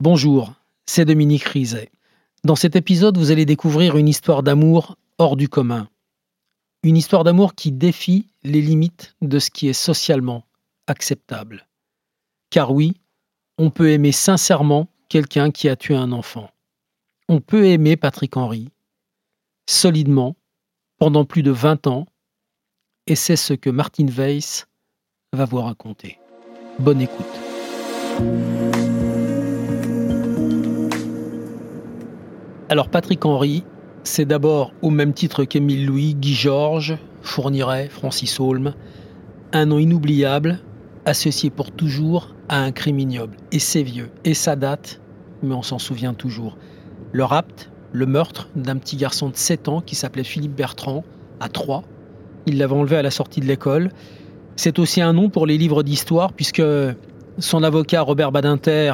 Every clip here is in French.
Bonjour, c'est Dominique Rizet. Dans cet épisode, vous allez découvrir une histoire d'amour hors du commun. Une histoire d'amour qui défie les limites de ce qui est socialement acceptable. Car oui, on peut aimer sincèrement quelqu'un qui a tué un enfant. On peut aimer Patrick Henry, solidement, pendant plus de 20 ans, et c'est ce que Martin Weiss va vous raconter. Bonne écoute. Alors Patrick Henry, c'est d'abord au même titre qu'Émile Louis, Guy Georges, Fourniret, Francis Holm, un nom inoubliable, associé pour toujours à un crime ignoble. Et c'est vieux, et ça date, mais on s'en souvient toujours. Le rapt, le meurtre d'un petit garçon de 7 ans qui s'appelait Philippe Bertrand, à Troyes. Il l'avait enlevé à la sortie de l'école. C'est aussi un nom pour les livres d'histoire, puisque son avocat Robert Badinter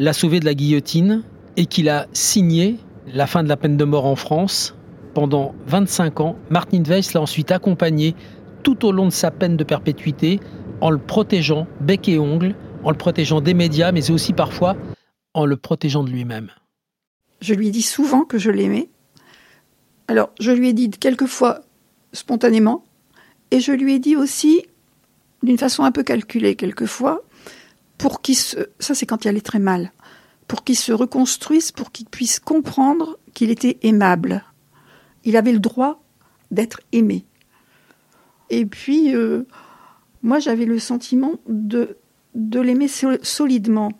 l'a sauvé de la guillotine et qu'il a signé la fin de la peine de mort en France. Pendant 25 ans, Martin Weiss l'a ensuite accompagné tout au long de sa peine de perpétuité en le protégeant bec et ongle, en le protégeant des médias, mais aussi parfois en le protégeant de lui-même. Je lui dit souvent que je l'aimais. Alors, je lui ai dit quelquefois spontanément, et je lui ai dit aussi d'une façon un peu calculée quelquefois, pour qu'il se... Ça, c'est quand il allait très mal pour qu'il se reconstruise, pour qu'il puisse comprendre qu'il était aimable. Il avait le droit d'être aimé. Et puis, euh, moi, j'avais le sentiment de, de l'aimer solidement.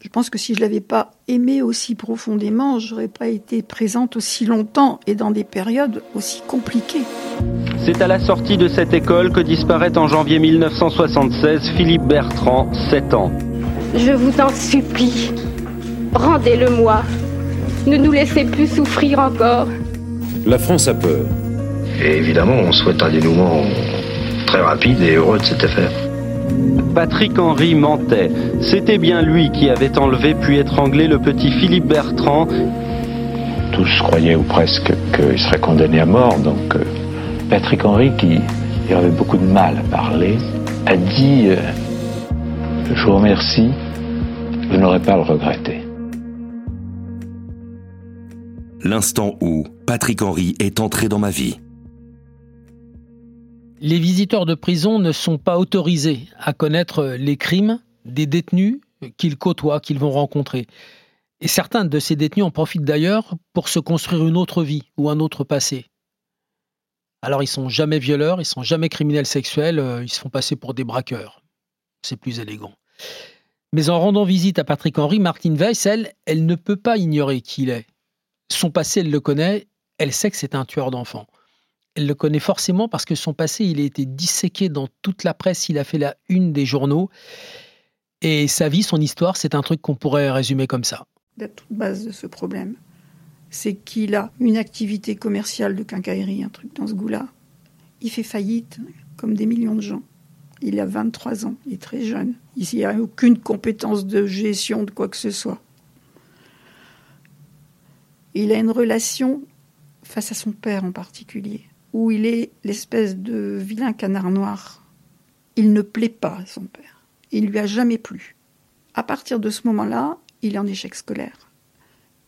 Je pense que si je l'avais pas aimé aussi profondément, j'aurais pas été présente aussi longtemps et dans des périodes aussi compliquées. C'est à la sortie de cette école que disparaît en janvier 1976 Philippe Bertrand, 7 ans. Je vous en supplie, rendez-le-moi. Ne nous laissez plus souffrir encore. La France a peur. Et évidemment, on souhaite un dénouement très rapide et heureux de cette affaire. Patrick Henry mentait. C'était bien lui qui avait enlevé puis étranglé le petit Philippe Bertrand. Tous croyaient ou presque qu'il serait condamné à mort. Donc euh, Patrick Henry, qui avait beaucoup de mal à parler, a dit euh, je vous remercie. Vous n'aurez pas à le regretter. L'instant où Patrick Henry est entré dans ma vie. Les visiteurs de prison ne sont pas autorisés à connaître les crimes des détenus qu'ils côtoient, qu'ils vont rencontrer. Et certains de ces détenus en profitent d'ailleurs pour se construire une autre vie ou un autre passé. Alors ils sont jamais violeurs, ils sont jamais criminels sexuels, euh, ils se font passer pour des braqueurs. C'est plus élégant. Mais en rendant visite à Patrick Henry, Martine Weiss, elle, elle ne peut pas ignorer qui il est. Son passé, elle le connaît, elle sait que c'est un tueur d'enfants. Elle le connaît forcément parce que son passé, il a été disséqué dans toute la presse, il a fait la une des journaux. Et sa vie, son histoire, c'est un truc qu'on pourrait résumer comme ça. La toute base de ce problème, c'est qu'il a une activité commerciale de quincaillerie, un truc dans ce goût-là. Il fait faillite, comme des millions de gens. Il a 23 ans, il est très jeune. Il n'y a aucune compétence de gestion de quoi que ce soit. Il a une relation face à son père en particulier, où il est l'espèce de vilain canard noir. Il ne plaît pas à son père. Il lui a jamais plu. À partir de ce moment-là, il est en échec scolaire.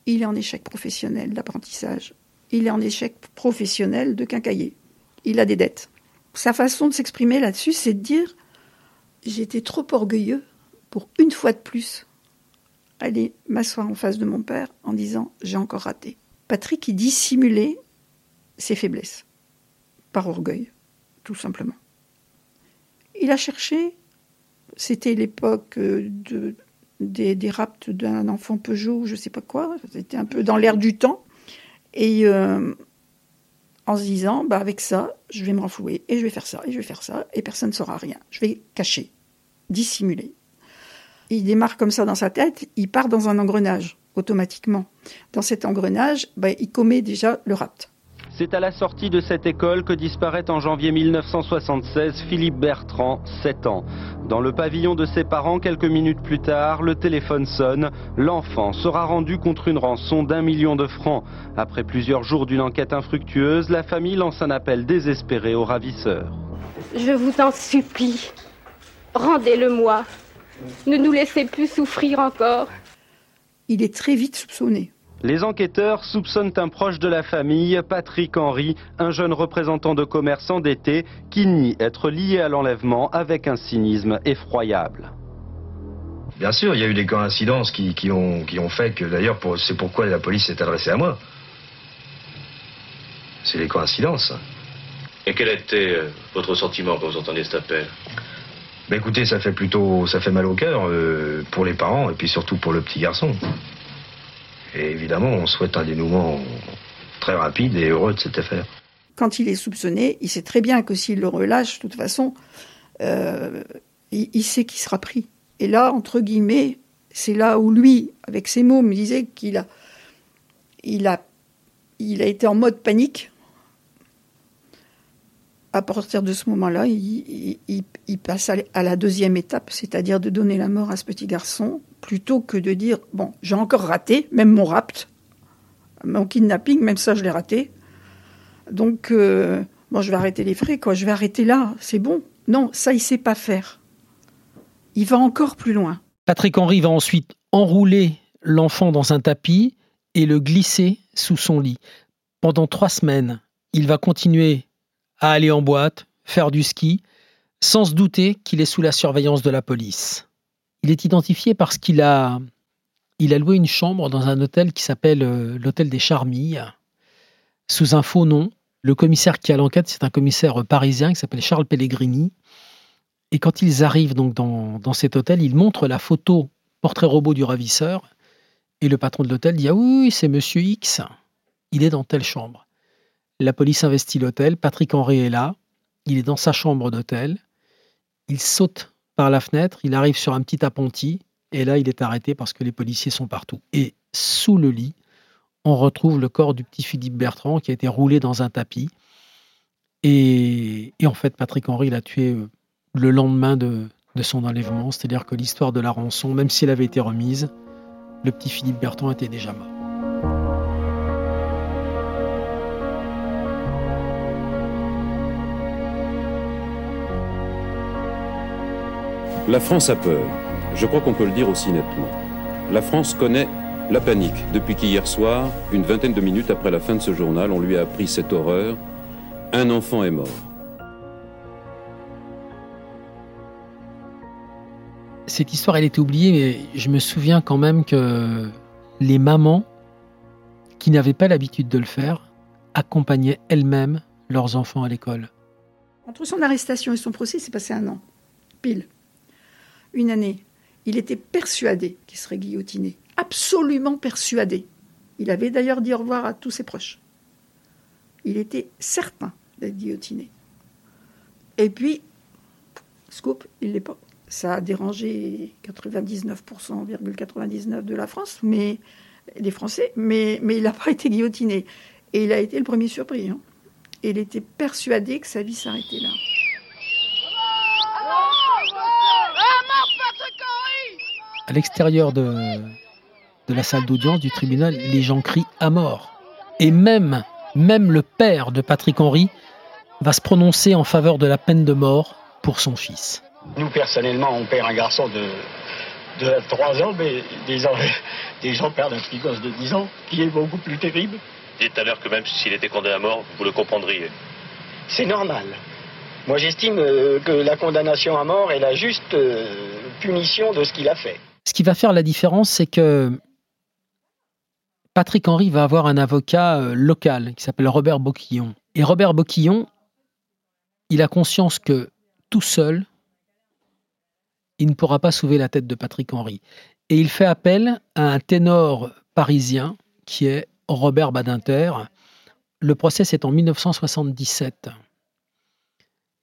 Il est en échec professionnel d'apprentissage. Il est en échec professionnel de quincailler. Il a des dettes sa façon de s'exprimer là-dessus, c'est de dire j'étais trop orgueilleux pour une fois de plus aller m'asseoir en face de mon père en disant j'ai encore raté. Patrick, il dissimulait ses faiblesses par orgueil, tout simplement. Il a cherché, c'était l'époque de, des, des rapts d'un enfant Peugeot, je sais pas quoi, c'était un peu dans l'air du temps. Et euh, en se disant, bah avec ça, je vais me renflouer, et je vais faire ça, et je vais faire ça, et personne ne saura rien. Je vais cacher, dissimuler. Il démarre comme ça dans sa tête, il part dans un engrenage, automatiquement. Dans cet engrenage, bah, il commet déjà le rapt. C'est à la sortie de cette école que disparaît en janvier 1976 Philippe Bertrand, 7 ans. Dans le pavillon de ses parents, quelques minutes plus tard, le téléphone sonne. L'enfant sera rendu contre une rançon d'un million de francs. Après plusieurs jours d'une enquête infructueuse, la famille lance un appel désespéré aux ravisseurs. Je vous en supplie, rendez-le-moi. Ne nous laissez plus souffrir encore. Il est très vite soupçonné. Les enquêteurs soupçonnent un proche de la famille, Patrick Henry, un jeune représentant de commerce endetté qui nie être lié à l'enlèvement avec un cynisme effroyable. Bien sûr, il y a eu des coïncidences qui, qui ont, qui ont fait que, d'ailleurs, pour- c'est pourquoi la police s'est adressée à moi. C'est les coïncidences. Et quel était euh, votre sentiment quand vous entendiez cet appel? Ben écoutez, ça fait plutôt, ça fait mal au cœur euh, pour les parents et puis surtout pour le petit garçon. Et évidemment, on souhaite un dénouement très rapide et heureux de cette affaire. Quand il est soupçonné, il sait très bien que s'il le relâche, de toute façon, euh, il, il sait qu'il sera pris. Et là, entre guillemets, c'est là où lui, avec ses mots, me disait qu'il a, il a, il a été en mode panique. À partir de ce moment-là, il, il- passe à à la deuxième étape, c'est-à-dire de donner la mort à ce petit garçon, plutôt que de dire bon, j'ai encore raté, même mon rapt, mon kidnapping, même ça, je l'ai raté. Donc, euh, bon, je vais arrêter les frais, quoi. Je vais arrêter là, c'est bon. Non, ça, il sait pas faire. Il va encore plus loin. Patrick Henry va ensuite enrouler l'enfant dans un tapis et le glisser sous son lit. Pendant trois semaines, il va continuer à aller en boîte, faire du ski, sans se douter qu'il est sous la surveillance de la police. Il est identifié parce qu'il a, il a loué une chambre dans un hôtel qui s'appelle euh, l'hôtel des Charmilles, sous un faux nom. Le commissaire qui a l'enquête, c'est un commissaire parisien qui s'appelle Charles Pellegrini. Et quand ils arrivent donc dans, dans cet hôtel, ils montrent la photo portrait robot du ravisseur. Et le patron de l'hôtel dit Ah oui, c'est monsieur X. Il est dans telle chambre. La police investit l'hôtel. Patrick Henry est là. Il est dans sa chambre d'hôtel. Il saute par la fenêtre. Il arrive sur un petit appentis. Et là, il est arrêté parce que les policiers sont partout. Et sous le lit, on retrouve le corps du petit Philippe Bertrand qui a été roulé dans un tapis. Et, en fait, Patrick Henry l'a tué euh, le lendemain de, de son enlèvement, c'est-à-dire que l'histoire de la rançon, même si elle avait été remise, le petit Philippe Bertrand était déjà mort. La France a peur. Je crois qu'on peut le dire aussi nettement. La France connaît la panique depuis qu'hier soir, une vingtaine de minutes après la fin de ce journal, on lui a appris cette horreur. Un enfant est mort. Cette histoire, elle était oubliée, mais je me souviens quand même que les mamans qui n'avaient pas l'habitude de le faire accompagnaient elles-mêmes leurs enfants à l'école. Entre son arrestation et son procès, c'est passé un an. Pile. Une année. Il était persuadé qu'il serait guillotiné. Absolument persuadé. Il avait d'ailleurs dit au revoir à tous ses proches. Il était certain d'être guillotiné. Et puis, scoop, il l'est pas. Ça a dérangé 99,99 de la France, mais des Français, mais, il n'a pas été guillotiné. Et il a été le premier surpris. hein. Il était persuadé que sa vie s'arrêtait là. À l'extérieur de, de la salle d'audience du tribunal, les gens crient à mort. Et même, même le père de Patrick Henry va se prononcer en faveur de la peine de mort pour son fils. Nous, personnellement, on perd un garçon de, de 3 ans, mais des, gens- des gens perdent un petit gosse de 10 ans, qui est beaucoup plus terrible. Dites tout à l'heure que même s'il était condamné à mort, vous le comprendriez. C'est normal. Moi, j'estime euh, que la condamnation à mort est la juste euh, punition de ce qu'il a fait. Ce qui va faire la différence, c'est que Patrick Henry va avoir un avocat euh, local qui s'appelle Robert Boquillon. Et Robert Boquillon, il a conscience que tout seul, il ne pourra pas sauver la tête de Patrick Henry. Et il fait appel à un ténor parisien qui est Robert Badinter. Le procès, c'est en 1977.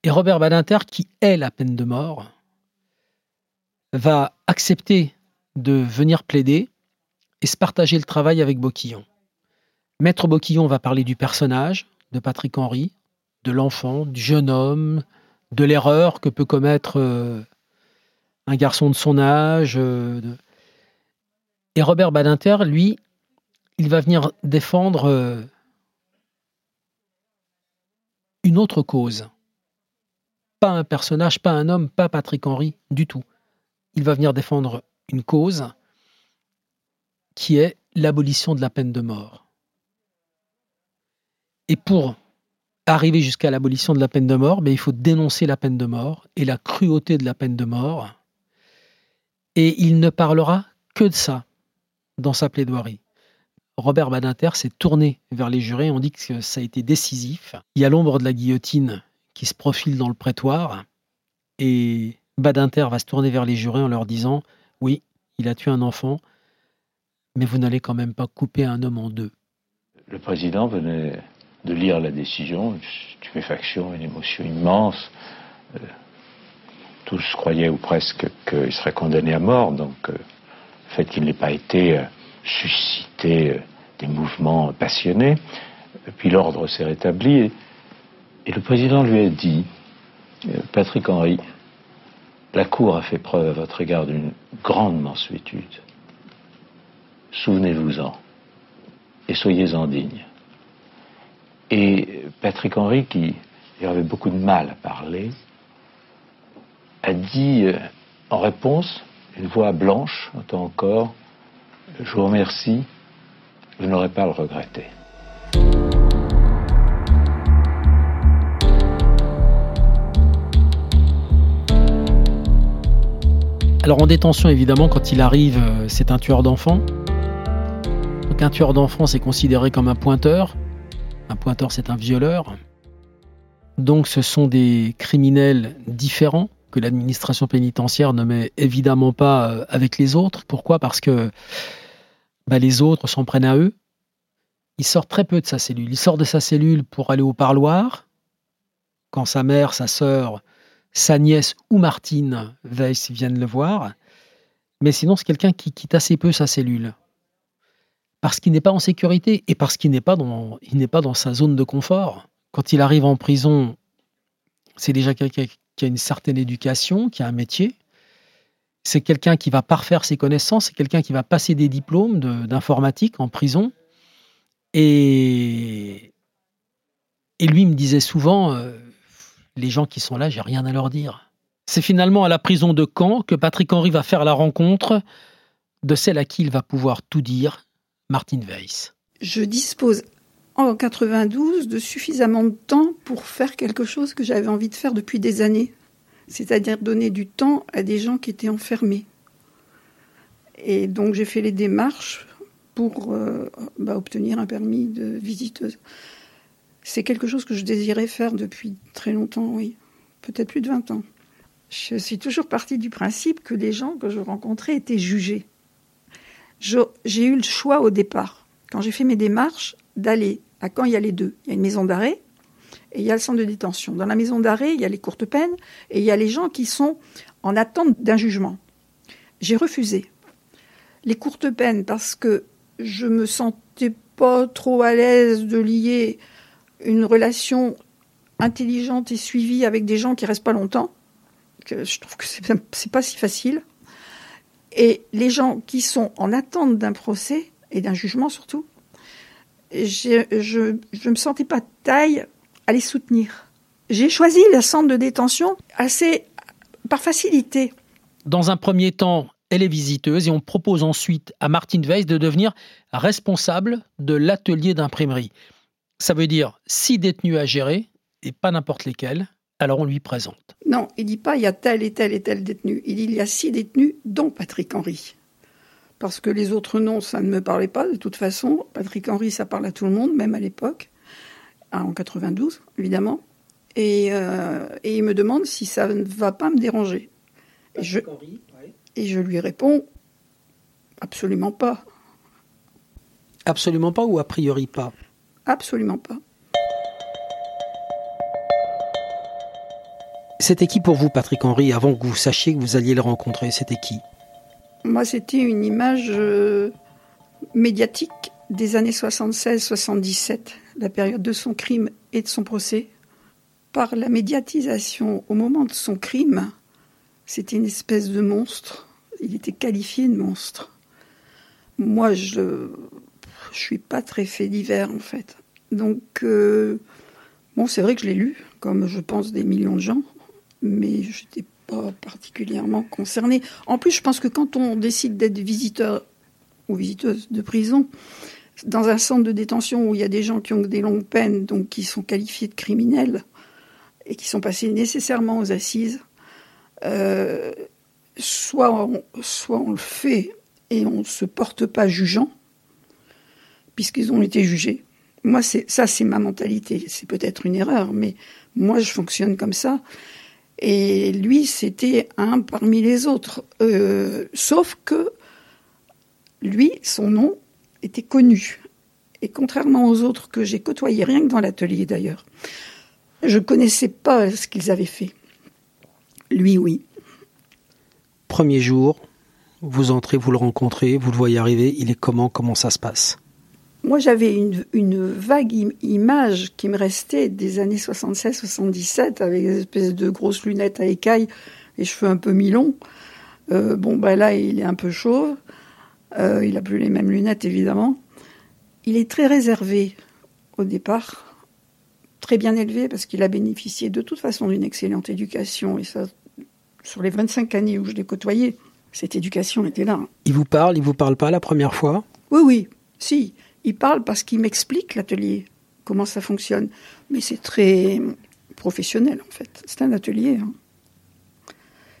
Et Robert Badinter, qui est la peine de mort, va accepter de venir plaider et se partager le travail avec Boquillon. Maître Boquillon va parler du personnage de Patrick Henry, de l'enfant, du jeune homme, de l'erreur que peut commettre euh, un garçon de son âge. euh, Et Robert Badinter, lui, il va venir défendre euh, une autre cause. Pas un personnage, pas un homme, pas Patrick Henry, du tout. Il va venir défendre une cause qui est l'abolition de la peine de mort. Et pour arriver jusqu'à l'abolition de la peine de mort, mais ben, il faut dénoncer la peine de mort et la cruauté de la peine de mort. Et il ne parlera que de ça dans sa plaidoirie. Robert Badinter s'est tourné vers les jurés, on dit que ça a été décisif. Il y a l'ombre de la guillotine qui se profile dans le prétoire, et Badinter va se tourner vers les jurés en leur disant Oui, il a tué un enfant, mais vous n'allez quand même pas couper un homme en deux. Le président venait de lire la décision, une stupéfaction, une émotion immense. Euh, tous croyaient, ou presque, qu'il serait condamné à mort, donc euh, le fait qu'il n'ait pas été euh, suscité des mouvements passionnés. Puis l'ordre s'est rétabli et, le président lui a dit, Patrick Henry, la Cour a fait preuve à votre égard d'une grande mansuétude. Souvenez-vous-en et soyez-en digne. Et Patrick Henry, qui avait beaucoup de mal à parler, a dit euh, en réponse, une voix blanche, entend encore, je vous remercie, je n'aurai pas le regretter. Alors en détention, évidemment, quand il arrive, euh, c'est un tueur d'enfants. Donc un tueur d'enfants, c'est considéré comme un pointeur. Un pointeur, c'est un violeur. Donc ce sont des criminels différents que l'administration pénitentiaire ne met évidemment pas euh, avec les autres. Pourquoi? Parce que bah, les autres s'en prennent à eux. Il sort très peu de sa cellule. Il sort de sa cellule pour aller au parloir. Quand sa mère, sa sœur, sa nièce ou Martine Weiss viennent le voir. Mais sinon, c'est quelqu'un qui quitte assez peu sa cellule parce qu'il n'est pas en sécurité et parce qu'il n'est pas dans, pas dans sa zone de confort. Quand il arrive en prison, c'est déjà quelqu'un qui a une certaine éducation, qui a un métier. C'est quelqu'un qui va parfaire ses connaissances, c'est quelqu'un qui va passer des diplômes d'informatique en prison. Et, et lui me disait souvent, euh, les gens qui sont là, j'ai rien à leur dire. C'est finalement à la prison de Caen que Patrick Henry va faire la rencontre de celle à qui il va pouvoir tout dire, Martine Weiss. Je dispose en 92 de suffisamment de temps pour faire quelque chose que j'avais envie de faire depuis des années, c'est-à-dire donner du temps à des gens qui étaient enfermés. Et donc j'ai fait les démarches pour euh, bah, obtenir un permis de visiteuse. C'est quelque chose que je désirais faire depuis très longtemps, oui, peut-être plus de 20 ans. Je suis toujours partie du principe que les gens que je rencontrais étaient jugés j'ai eu le choix au départ, quand j'ai fait mes démarches, d'aller à quand il y a les deux. Il y a une maison d'arrêt et il y a le centre de détention. Dans la maison d'arrêt, il y a les courtes peines et il y a les gens qui sont en attente d'un jugement. J'ai refusé les courtes peines parce que je me sentais pas trop à l'aise de lier une relation intelligente et suivie avec des gens qui restent pas longtemps. je trouve que c'est pas si facile. Et les gens qui sont en attente d'un procès, et d'un jugement surtout, je ne me sentais pas taille à les soutenir. J'ai choisi le centre de détention assez par facilité. Dans un premier temps, elle est visiteuse et on propose ensuite à Martine Weiss de devenir responsable de l'atelier d'imprimerie. Ça veut dire six détenus à gérer et pas n'importe lesquels, alors on lui présente. Non, il dit pas il y a tel et tel et tel détenu. Il dit il y a six détenus, dont Patrick Henry. Parce que les autres noms, ça ne me parlait pas de toute façon. Patrick Henry, ça parle à tout le monde, même à l'époque, ah, en 92, évidemment. Euh, et, il me demande si ça ne va pas me déranger. Et je, et je lui réponds absolument pas. Absolument pas ou a priori pas? Absolument pas. C'était qui pour vous, Patrick Henry, avant que vous sachiez que vous alliez le rencontrer? C'était qui? Moi, c'était une image euh, médiatique des années 76-77, la période de son crime et de son procès. Par la médiatisation au moment de son crime, c'était une espèce de monstre. Il était qualifié de monstre. Moi, je ne suis pas très fait divers, en fait. Donc, euh, bon, c'est vrai que je l'ai lu, comme je pense des millions de gens mais je n'étais pas particulièrement concernée. En plus, je pense que quand on décide d'être visiteur ou visiteuse de prison, dans un centre de détention où il y a des gens qui ont des longues peines, donc qui sont qualifiés de criminels et qui sont passés nécessairement aux assises, euh, soit, soit on le fait et on ne se porte pas jugeant, puisqu'ils ont été jugés. Moi, ça, c'est ma mentalité. C'est peut-être une erreur, mais moi, je fonctionne comme ça. Et lui, c'était un parmi les autres. Euh, sauf que lui, son nom était connu. Et contrairement aux autres que j'ai côtoyés, rien que dans l'atelier d'ailleurs, je ne connaissais pas ce qu'ils avaient fait. Lui, oui. Premier jour, vous entrez, vous le rencontrez, vous le voyez arriver, il est comment Comment ça se passe? Moi, j'avais une, vague image qui me restait des années 76-77 avec des espèces de grosses lunettes à écailles, les cheveux un peu mi-longs. Euh, bon, ben là, il est un peu chauve. Euh, il a plus les mêmes lunettes, évidemment. Il est très réservé au départ, très bien élevé parce qu'il a bénéficié de toute façon d'une excellente éducation. Et ça, sur les 25 années où je l'ai côtoyé, cette éducation était là. Il vous parle, il vous parle pas la première fois? Oui, oui, si. Il parle parce qu'il m'explique l'atelier, comment ça fonctionne. Mais c'est très professionnel en fait. C'est un atelier. Hein.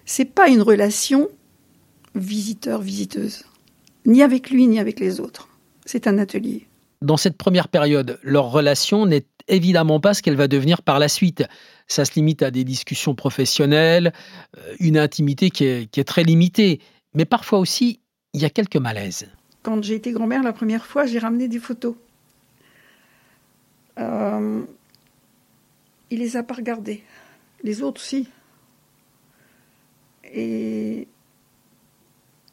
C'est pas une relation visiteur-visiteuse ni avec lui, ni avec les autres. C'est un atelier. Dans cette première période, leur relation n'est évidemment pas ce qu'elle va devenir par la suite. Ça se limite à des discussions professionnelles, euh, une intimité qui est, très limitée. Mais parfois aussi, il y a quelques malaises. Quand j'ai été grand-mère la première fois, j'ai ramené des photos. Euh, il les a pas regardées. Les autres, si. Et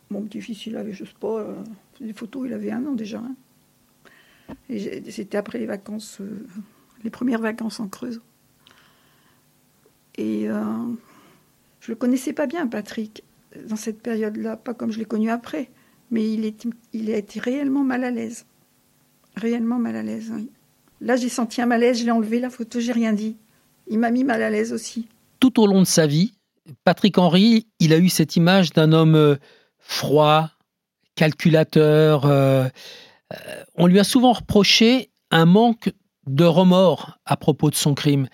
mon petit-fils, il avait, je sais pas, euh, des photos, il avait un an déjà. Hein. C'était après les vacances, euh, les premières vacances en Creuse. Et euh, je le connaissais pas bien, Patrick, dans cette période-là, pas comme je l'ai connu après. Mais il, est, il a été réellement mal à l'aise. Réellement mal à l'aise, oui. Là, j'ai senti un malaise, je l'ai enlevé la photo, j'ai rien dit. Il m'a mis mal à l'aise aussi. Tout au long de sa vie, Patrick Henry, il a eu cette image d'un homme froid, calculateur. Euh, euh, on lui a souvent reproché un manque de remords à propos de son crime.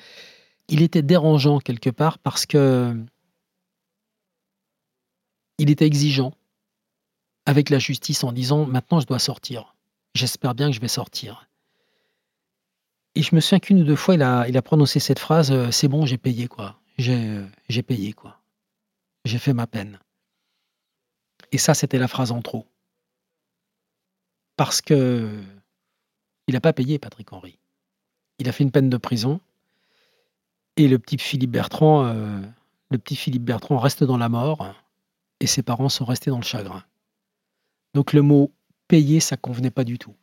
Il était dérangeant quelque part parce que il était exigeant avec la justice en disant maintenant je dois sortir. J'espère bien que je vais sortir. Et je me souviens qu'une ou deux fois, il a, prononcé cette phrase euh, C'est bon, j'ai payé, quoi. J'ai payé, quoi. J'ai fait ma peine. Et ça, c'était la phrase en trop. Parce que il n'a pas payé Patrick Henry. Il a fait une peine de prison. Et le petit Philippe Bertrand, euh, le petit Philippe Bertrand reste dans la mort. Et ses parents sont restés dans le chagrin. Donc le mot payer, ça convenait pas du tout.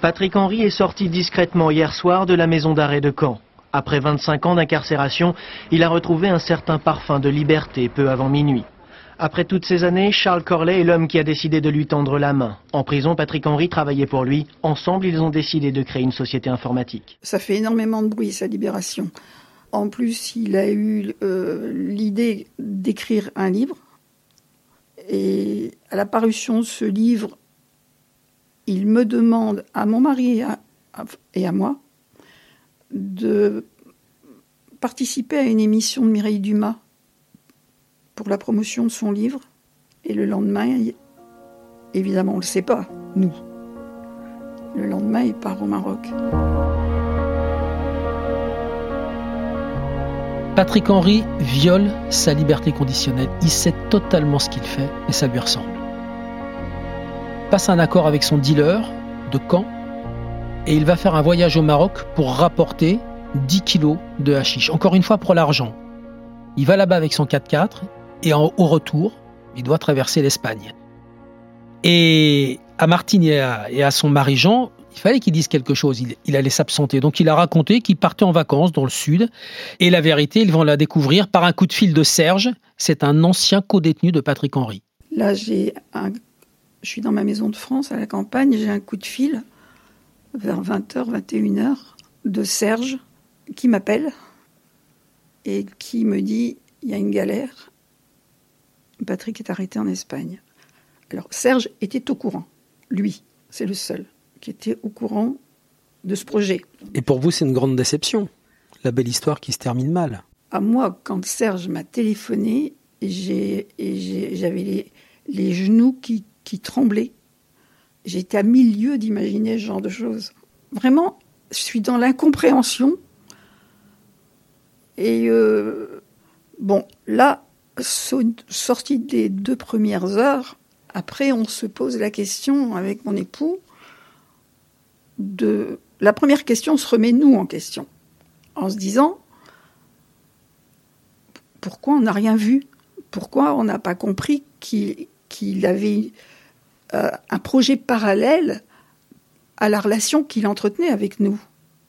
Patrick Henry est sorti discrètement hier soir de la maison d'arrêt de Caen. Après 25 ans d'incarcération, il a retrouvé un certain parfum de liberté peu avant minuit. Après toutes ces années, Charles Corley est l'homme qui a décidé de lui tendre la main. En prison, Patrick Henry travaillait pour lui. Ensemble, ils ont décidé de créer une société informatique. Ça fait énormément de bruit, sa libération. En plus, il a eu euh, l'idée d'écrire un livre. Et à la parution de ce livre, il me demande à mon mari et à moi de participer à une émission de Mireille Dumas pour la promotion de son livre. Et le lendemain, évidemment, on ne le sait pas, nous. Le lendemain, il part au Maroc. Patrick Henry viole sa liberté conditionnelle. Il sait totalement ce qu'il fait et ça lui ressemble. Passe un accord avec son dealer de Caen et il va faire un voyage au Maroc pour rapporter 10 kilos de hashish. Encore une fois pour l'argent. Il va là-bas avec son 4x4, et au retour, il doit traverser l'Espagne. Et à Martine et à, son mari Jean, il fallait qu'il dise quelque chose. Il, allait s'absenter. Donc il a raconté qu'il partait en vacances dans le sud. Et la vérité, ils vont la découvrir par un coup de fil de Serge. C'est un ancien co-détenu de Patrick Henry. Là, j'ai je suis dans ma maison de France à la campagne. J'ai un coup de fil vers 20h, 21h de Serge qui m'appelle et qui me dit il y a une galère Patrick est arrêté en Espagne. Alors Serge était au courant, lui, c'est le seul qui était au courant de ce projet. Et pour vous, c'est une grande déception, la belle histoire qui se termine mal. À moi, quand Serge m'a téléphoné, j'avais les, les, genoux qui, qui tremblaient. J'étais à mille lieues d'imaginer ce genre de choses. Vraiment, je suis dans l'incompréhension. Et euh, bon, là, sortie des deux premières heures, après, on se pose la question avec mon époux La première question se remet nous en question, en se disant pourquoi on n'a rien vu? Pourquoi on n'a pas compris qu'il avait euh, un projet parallèle à la relation qu'il entretenait avec nous?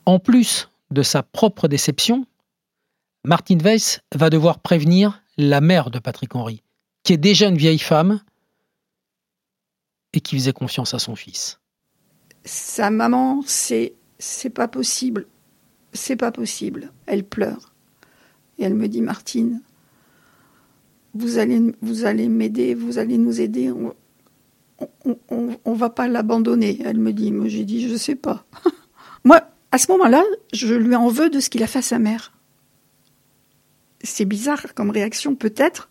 En plus de sa propre déception, Martin Weiss va devoir prévenir la mère de Patrick Henry, qui est déjà une vieille femme et qui faisait confiance à son fils. Sa maman, c'est c'est pas possible, c'est pas possible. Elle pleure et elle me dit Martine, vous allez vous allez m'aider, vous allez nous aider. On, on, va pas l'abandonner. Elle me dit, moi j'ai dit, je sais pas. moi, à ce moment-là, je lui en veux de ce qu'il a fait à sa mère c'est bizarre comme réaction peut-être,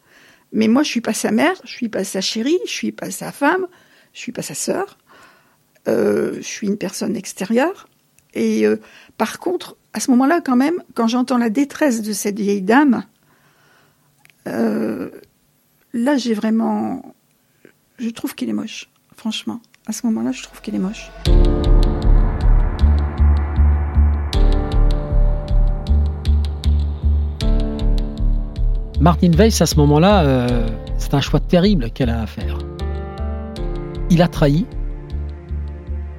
mais moi je suis pas sa mère, je suis pas sa chérie, je suis pas sa femme, je suis pas sa sœur, euh, je suis une personne extérieure. Et euh, par contre, à ce moment-là, quand même, quand j'entends la détresse de cette vieille dame, euh, là j'ai vraiment, je trouve qu'il est moche, franchement. À ce moment-là, je trouve qu'il est moche. Martin Weiss, à ce moment-là, c'est un choix terrible qu'elle a à faire. Il a trahi.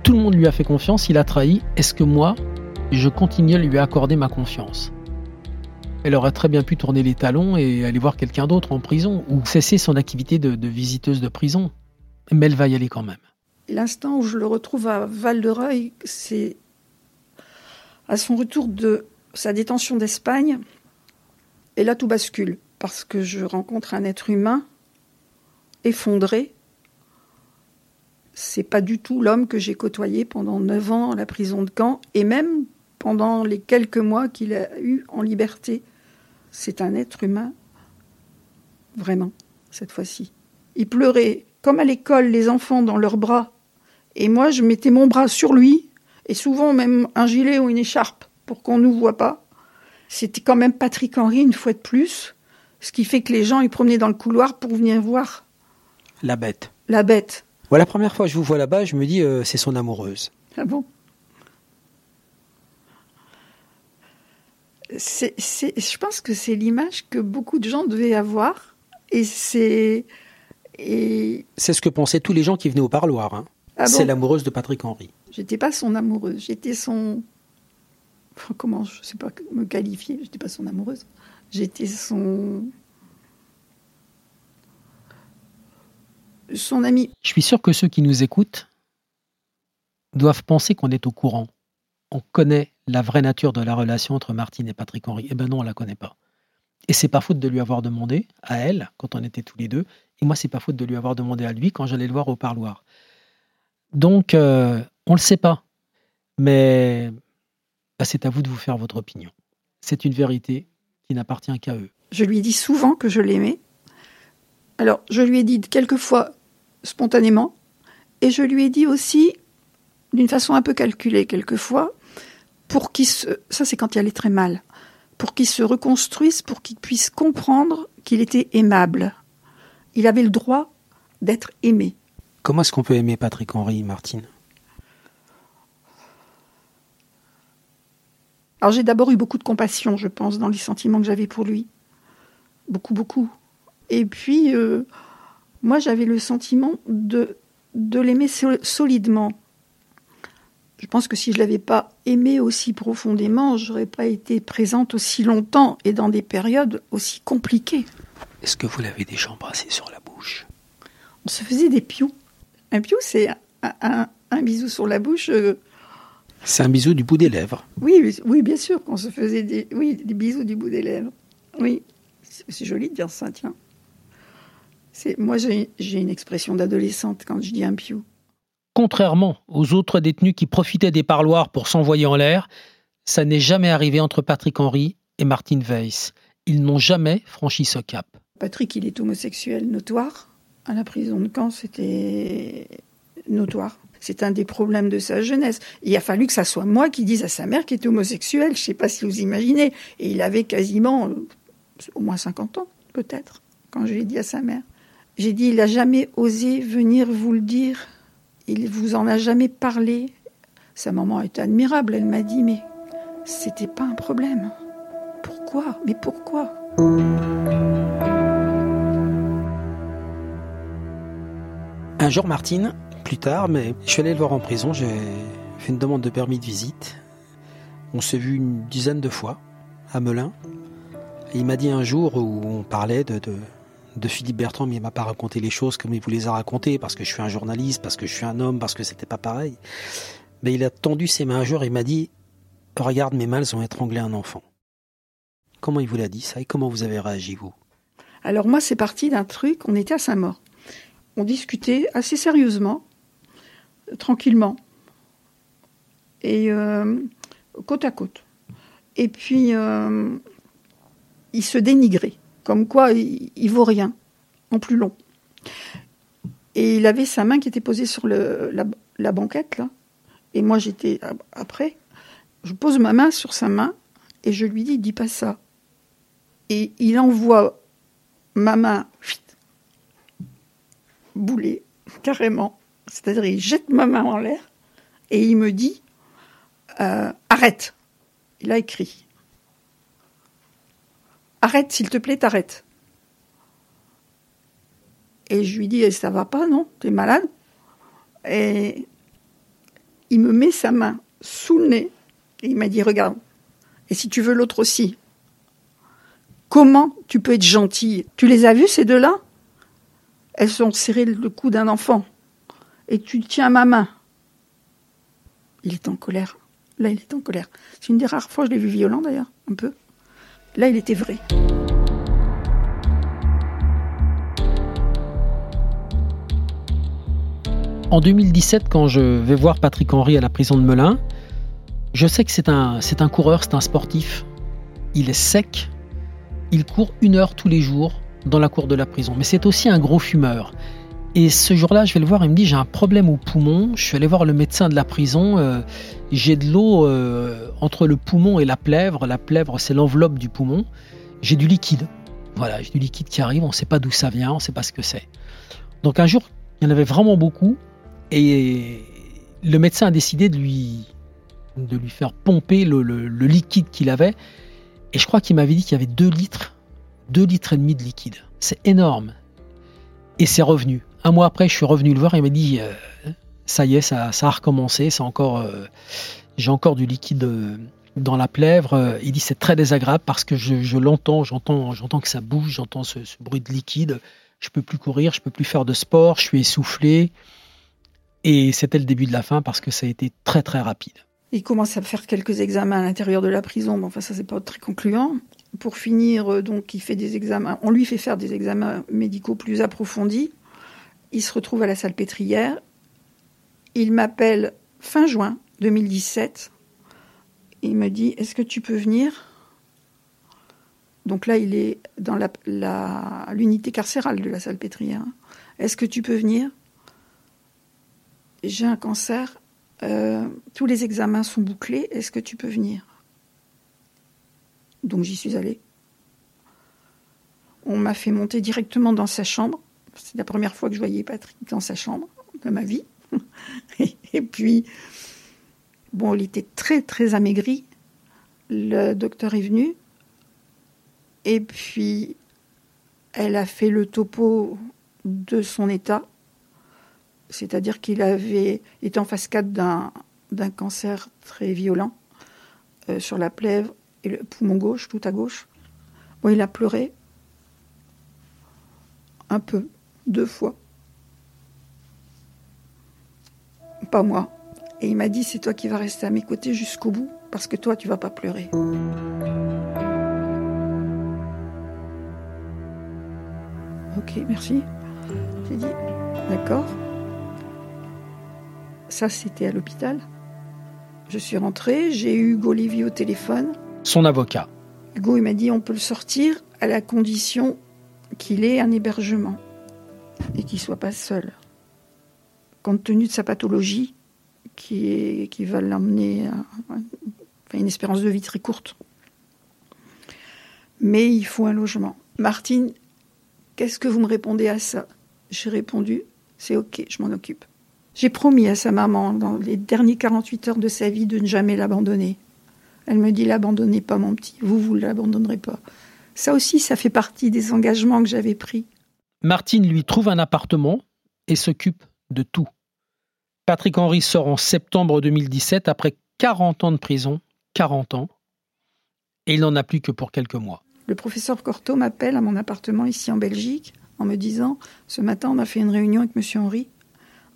Tout le monde lui a fait confiance, il a trahi. Est-ce que moi, je continue à lui accorder ma confiance? Elle aurait très bien pu tourner les talons et aller voir quelqu'un d'autre en prison ou cesser son activité de, de visiteuse de prison. Mais elle va y aller quand même. L'instant où je le retrouve à Val-de-Reuil, c'est à son retour de sa détention d'Espagne. Et là, tout bascule parce que je rencontre un être humain effondré. C'est pas du tout l'homme que j'ai côtoyé pendant neuf ans à la prison de Caen et même pendant les quelques mois qu'il a eu en liberté. C'est un être humain, vraiment, cette fois-ci. Il pleurait comme à l'école les enfants dans leurs bras. Et moi, je mettais mon bras sur lui, et souvent même un gilet ou une écharpe pour qu'on ne nous voit pas. C'était quand même Patrick Henry, une fois de plus, ce qui fait que les gens, ils promenaient dans le couloir pour venir voir. La bête. La bête. Voilà, la première fois que je vous vois là-bas, je me dis, euh, c'est son amoureuse. Ah bon? C'est, Je pense que c'est l'image que beaucoup de gens devaient avoir. Et c'est. Et... C'est ce que pensaient tous les gens qui venaient au parloir. Hein. Ah c'est l'amoureuse de Patrick Henry. J'étais pas son amoureuse, j'étais son. comment, je sais pas me qualifier, j'étais pas son amoureuse. J'étais son son ami. Je suis sûr que ceux qui nous écoutent doivent penser qu'on est au courant. On connaît la vraie nature de la relation entre Martine et Patrick Henry. Eh ben non, on la connaît pas. Et c'est pas faute de lui avoir demandé à elle quand on était tous les deux. Et moi, c'est pas faute de lui avoir demandé à lui quand j'allais le voir au parloir. Donc, euh, on le sait pas. Mais bah, c'est à vous de vous faire votre opinion. C'est une vérité qui n'appartient qu'à eux. Je lui ai dit souvent que je l'aimais. Alors, je lui ai dit quelquefois spontanément, et je lui ai dit aussi d'une façon un peu calculée quelquefois, pour qu'il se, ça c'est quand il allait très mal, pour qu'il se reconstruise, pour qu'il puisse comprendre qu'il était aimable. Il avait le droit d'être aimé. Comment est-ce qu'on peut aimer Patrick Henry, Martine? Alors j'ai d'abord eu beaucoup de compassion, je pense, dans les sentiments que j'avais pour lui. Beaucoup, beaucoup. Et puis, euh, moi, j'avais le sentiment de, de l'aimer solidement. Je pense que si je ne l'avais pas aimé aussi profondément, je n'aurais pas été présente aussi longtemps et dans des périodes aussi compliquées. Est-ce que vous l'avez déjà embrassé sur la bouche? On se faisait des pious. Un piou, c'est un, bisou sur la bouche. Euh, c'est un bisou du bout des lèvres. Oui, oui, bien sûr qu'on se faisait des, oui, des bisous du bout des lèvres. Oui, c'est joli de dire ça, tiens. Moi, j'ai une expression d'adolescente quand je dis un piou. Contrairement aux autres détenus qui profitaient des parloirs pour s'envoyer en l'air, ça n'est jamais arrivé entre Patrick Henry et Martin Weiss. Ils n'ont jamais franchi ce cap. Patrick, il est homosexuel notoire. À la prison de Caen, c'était notoire. C'est un des problèmes de sa jeunesse. Il a fallu que ça soit moi qui dise à sa mère qu'il était homosexuel. Je ne sais pas si vous imaginez. Et il avait quasiment euh, au moins 50 ans, peut-être, quand je l'ai dit à sa mère. J'ai dit, il n'a jamais osé venir vous le dire. Il vous en a jamais parlé. Sa maman est admirable. Elle m'a dit, mais c'était pas un problème. Pourquoi? Mais pourquoi? Un jour, Martine, plus tard, mais je suis allé le voir en prison, j'ai fait une demande de permis de visite. On s'est vu une dizaine de fois à Melun. Il m'a dit un jour où on parlait de, Philippe Bertrand, mais il m'a pas raconté les choses comme il vous les a racontées, parce que je suis un journaliste, parce que je suis un homme, parce que c'était pas pareil. Mais il a tendu ses mains un jour et m'a dit Regarde, mes elles ont étranglé un enfant. Comment il vous l'a dit ça et comment vous avez réagi, vous? Alors, moi, c'est parti d'un truc, on était à Saint-Maur. On discutait assez sérieusement, tranquillement, et euh, côte à côte. Et puis, euh, il se dénigrait, comme quoi il, vaut rien, en plus long. Et il avait sa main qui était posée sur la banquette, là, et moi j'étais après je pose ma main sur sa main et je lui dis, dis pas ça. Et il envoie ma main bouler, carrément. C'est-à-dire, il jette ma main en l'air et il me dit, euh, arrête. Il a écrit. Arrête, s'il te plaît, t'arrêtes. Et je lui dis, eh, ça va pas, non? T'es malade? Et il me met sa main sous le nez et il m'a dit, regarde, et si tu veux l'autre aussi, comment tu peux être gentille? Tu les as vues, ces deux-là? Elles ont serré le cou d'un enfant. Et tu tiens ma main. Il est en colère. Là, il est en colère. C'est une des rares fois, je l'ai vu violent d'ailleurs, un peu. Là, il était vrai. En 2017, quand je vais voir Patrick Henry à la prison de Melun, je sais que c'est un, c'est un coureur, c'est un sportif. Il est sec. Il court une heure tous les jours dans la cour de la prison. Mais c'est aussi un gros fumeur. Et ce jour-là, je vais le voir, il me dit j'ai un problème au poumon. Je suis allé voir le médecin de la prison. Euh, j'ai de l'eau euh, entre le poumon et la plèvre. La plèvre, c'est l'enveloppe du poumon. J'ai du liquide. Voilà, j'ai du liquide qui arrive. On ne sait pas d'où ça vient, on ne sait pas ce que c'est. Donc un jour, il y en avait vraiment beaucoup. Et le médecin a décidé de lui de lui faire pomper le, liquide qu'il avait. Et je crois qu'il m'avait dit qu'il y avait 2 litres, 2 litres et demi de liquide. C'est énorme. Et c'est revenu. Un mois après, je suis revenu le voir et il m'a dit euh, ça y est, ça, a recommencé. Encore, euh, j'ai encore du liquide euh, dans la plèvre. Il dit c'est très désagréable parce que je, l'entends, j'entends, j'entends que ça bouge, j'entends ce, bruit de liquide. Je peux plus courir, je peux plus faire de sport, je suis essoufflé. Et c'était le début de la fin parce que ça a été très très rapide. Il commence à faire quelques examens à l'intérieur de la prison, mais enfin ça c'est pas très concluant. Pour finir, donc il fait des examens, on lui fait faire des examens médicaux plus approfondis. Il se retrouve à la salle pétrière. Il m'appelle fin juin 2017. Il me dit Est-ce que tu peux venir? Donc là, il est dans l'unité carcérale de la salle pétrière. Est-ce que tu peux venir? J'ai un cancer euh, tous les examens sont bouclés, est-ce que tu peux venir? Donc j'y suis allée. On m'a fait monter directement dans sa chambre. C'est la première fois que je voyais Patrick dans sa chambre de ma vie. Et puis, bon, il était très très amaigri. Le docteur est venu. Et puis, elle a fait le topo de son état c'est-à-dire qu'il avait été en phase 4 d'un, cancer très violent euh, sur la plèvre et le poumon gauche, tout à gauche. Bon, il a pleuré un peu, deux fois. Pas moi. Et il m'a dit, c'est toi qui vas rester à mes côtés jusqu'au bout, parce que toi, tu vas pas pleurer. Ok, merci. J'ai dit, d'accord. Ça, c'était à l'hôpital. Je suis rentrée, j'ai eu Hugo Lévy au téléphone. Son avocat. Hugo, il m'a dit, on peut le sortir à la condition qu'il ait un hébergement et qu'il soit pas seul. Compte tenu de sa pathologie, qui, va l'emmener à une espérance de vie très courte. Mais il faut un logement. Martine, qu'est-ce que vous me répondez à ça? J'ai répondu, c'est ok, je m'en occupe. J'ai promis à sa maman, dans les dernières 48 heures de sa vie, de ne jamais l'abandonner. Elle me dit, l'abandonnez pas mon petit, vous, vous ne l'abandonnerez pas. Ça aussi, ça fait partie des engagements que j'avais pris. Martine lui trouve un appartement et s'occupe de tout. Patrick Henry sort en septembre 2017 après 40 ans de prison, 40 ans, et il n'en a plus que pour quelques mois. Le professeur Cortot m'appelle à mon appartement ici en Belgique en me disant Ce matin, on a fait une réunion avec M. Henry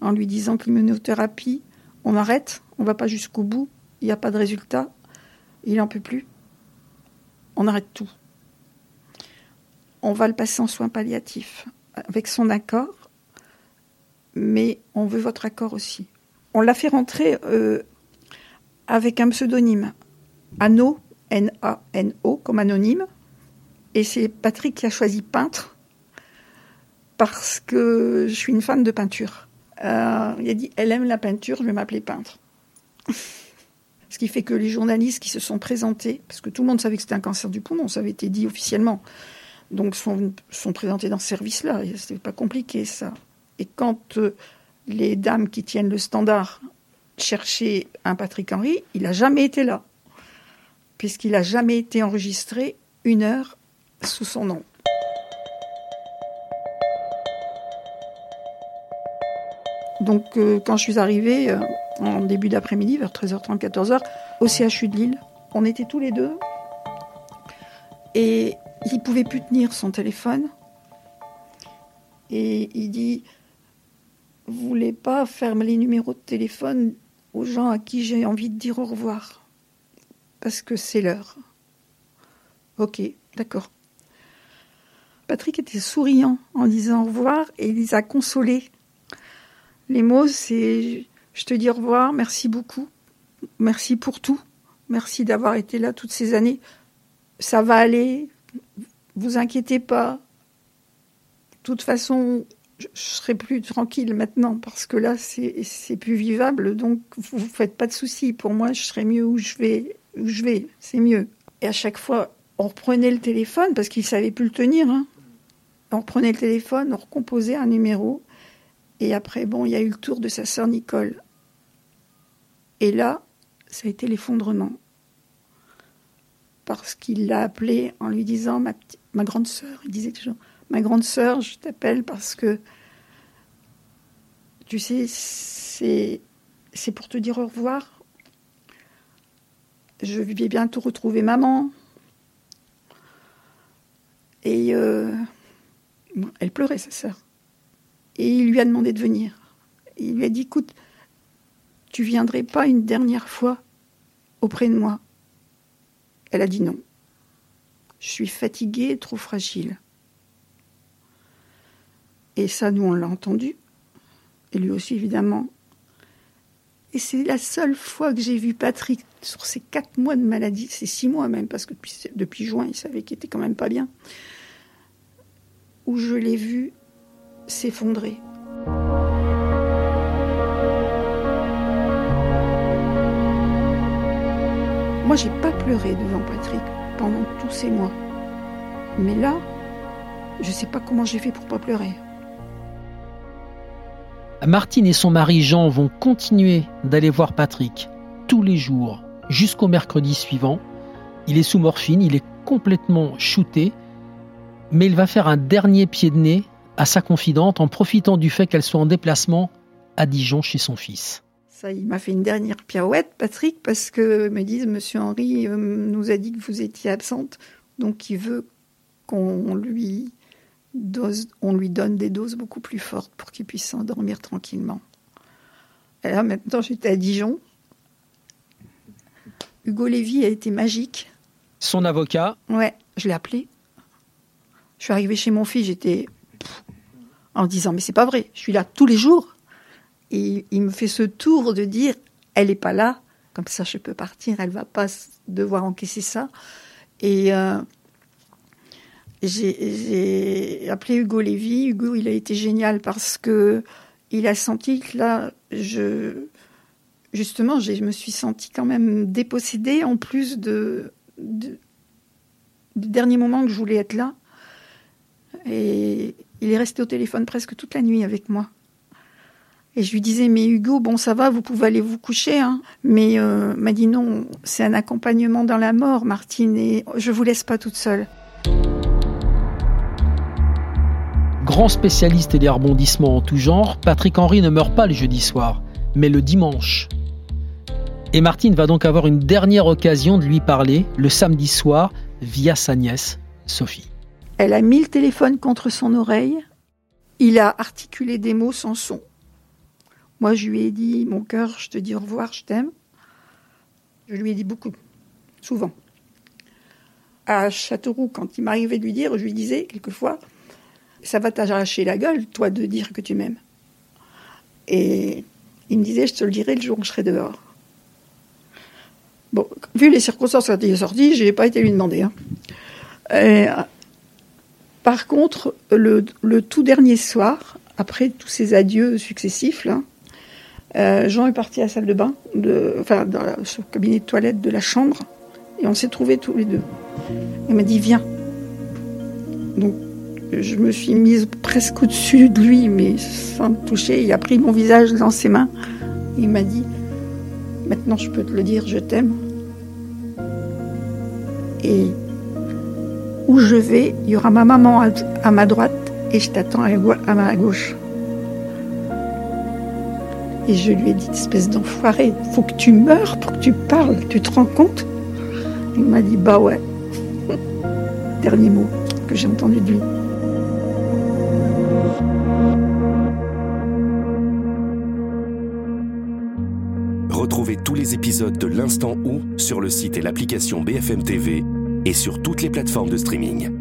en lui disant que l'immunothérapie, on arrête, on va pas jusqu'au bout, il n'y a pas de résultat, il n'en peut plus. On arrête tout. On va le passer en soins palliatifs avec son accord, mais on veut votre accord aussi. On l'a fait rentrer euh, avec un pseudonyme, Anno, N-A-N-O, comme anonyme, et c'est Patrick qui a choisi peintre parce que je suis une fan de peinture. Euh, il a dit, elle aime la peinture, je vais m'appeler peintre. Ce qui fait que les journalistes qui se sont présentés, parce que tout le monde savait que c'était un cancer du poumon, ça avait été dit officiellement, donc sont, sont présentés dans ce service-là. C'était pas compliqué ça. Et quand euh, les dames qui tiennent le standard cherchaient un Patrick Henry, il n'a jamais été là, puisqu'il n'a jamais été enregistré une heure sous son nom. Donc euh, quand je suis arrivée euh, en début d'après-midi, vers 13h30, 14h, au CHU de Lille, on était tous les deux. Et il pouvait plus tenir son téléphone. Et il dit, vous voulez pas faire les numéros de téléphone aux gens à qui j'ai envie de dire au revoir Parce que c'est l'heure. Ok, d'accord. Patrick était souriant en disant au revoir et il les a consolés les mots, c'est je te dis au revoir, merci beaucoup, merci pour tout, merci d'avoir été là toutes ces années. Ça va aller, vous inquiétez pas. De toute façon, je serai plus tranquille maintenant parce que là, c'est plus vivable. Donc, vous ne faites pas de soucis. Pour moi, je serai mieux où je vais. Où je vais, c'est mieux. Et à chaque fois, on reprenait le téléphone parce qu'il savait plus le tenir. Hein. On reprenait le téléphone, on recomposait un numéro et après, bon, il y a eu le tour de sa sœur Nicole. Et là, ça a été l'effondrement. Parce qu'il l'a appelée en lui disant ma, ma grande sœur. Il disait toujours Ma grande sœur, je t'appelle parce que, tu sais, c'est, pour te dire au revoir. Je vais bientôt retrouver maman. Et euh, elle pleurait, sa sœur. Et il lui a demandé de venir. Il lui a dit, écoute, tu viendrais pas une dernière fois auprès de moi? Elle a dit non. Je suis fatiguée, trop fragile. Et ça, nous, on l'a entendu. Et lui aussi, évidemment. Et c'est la seule fois que j'ai vu Patrick sur ces quatre mois de maladie, c'est six mois même, parce que depuis, depuis juin, il savait qu'il était quand même pas bien, où je l'ai vu s'effondrer. Moi, j'ai pas pleuré devant Patrick pendant tous ces mois. Mais là, je sais pas comment j'ai fait pour pas pleurer. Martine et son mari Jean vont continuer d'aller voir Patrick tous les jours jusqu'au mercredi suivant. Il est sous morphine, il est complètement shooté, mais il va faire un dernier pied de nez à sa confidente en profitant du fait qu'elle soit en déplacement à Dijon chez son fils. Ça, il m'a fait une dernière pirouette, Patrick, parce que me disent, Monsieur Henri euh, nous a dit que vous étiez absente, donc il veut qu'on lui dose, on lui donne des doses beaucoup plus fortes pour qu'il puisse s'endormir tranquillement. Et là, maintenant, j'étais à Dijon. Hugo Lévy a été magique. Son avocat Ouais, je l'ai appelé. Je suis arrivée chez mon fils, j'étais en disant mais c'est pas vrai, je suis là tous les jours. Et il me fait ce tour de dire elle n'est pas là, comme ça je peux partir, elle va pas devoir encaisser ça. Et euh, j'ai appelé Hugo Lévy. Hugo, il a été génial parce que il a senti que là, je justement, je me suis sentie quand même dépossédée en plus de, du dernier moment que je voulais être là. Et il est resté au téléphone presque toute la nuit avec moi. Et je lui disais, mais Hugo, bon, ça va, vous pouvez aller vous coucher. Hein. Mais euh, m'a dit non, c'est un accompagnement dans la mort, Martine, et je vous laisse pas toute seule. Grand spécialiste des rebondissements en tout genre, Patrick Henry ne meurt pas le jeudi soir, mais le dimanche. Et Martine va donc avoir une dernière occasion de lui parler le samedi soir via sa nièce, Sophie. Elle a mis le téléphone contre son oreille. Il a articulé des mots sans son. Moi, je lui ai dit, mon cœur, je te dis au revoir, je t'aime. Je lui ai dit beaucoup, souvent. À Châteauroux, quand il m'arrivait de lui dire, je lui disais quelquefois, ça va t'arracher la gueule, toi, de dire que tu m'aimes. Et il me disait, je te le dirai le jour où je serai dehors. Bon, vu les circonstances quand il est sorti, je n'ai pas été lui demander. Hein. Par contre, le, tout dernier soir, après tous ces adieux successifs, là, euh, Jean est parti à la salle de bain, de, enfin dans le cabinet de toilette de la chambre, et on s'est trouvés tous les deux. Il m'a dit viens. Donc je me suis mise presque au-dessus de lui, mais sans me toucher. Il a pris mon visage dans ses mains. Il m'a dit Maintenant, je peux te le dire, je t'aime. Et où je vais, il y aura ma maman à, ma droite et je t'attends à, ma gauche. Et je lui ai dit, espèce d'enfoiré, faut que tu meurs pour que tu parles, tu te rends compte? Il m'a dit, bah ouais. Dernier mot que j'ai entendu de lui. Retrouvez tous les épisodes de l'Instant Où sur le site et l'application BFM TV et sur toutes les plateformes de streaming.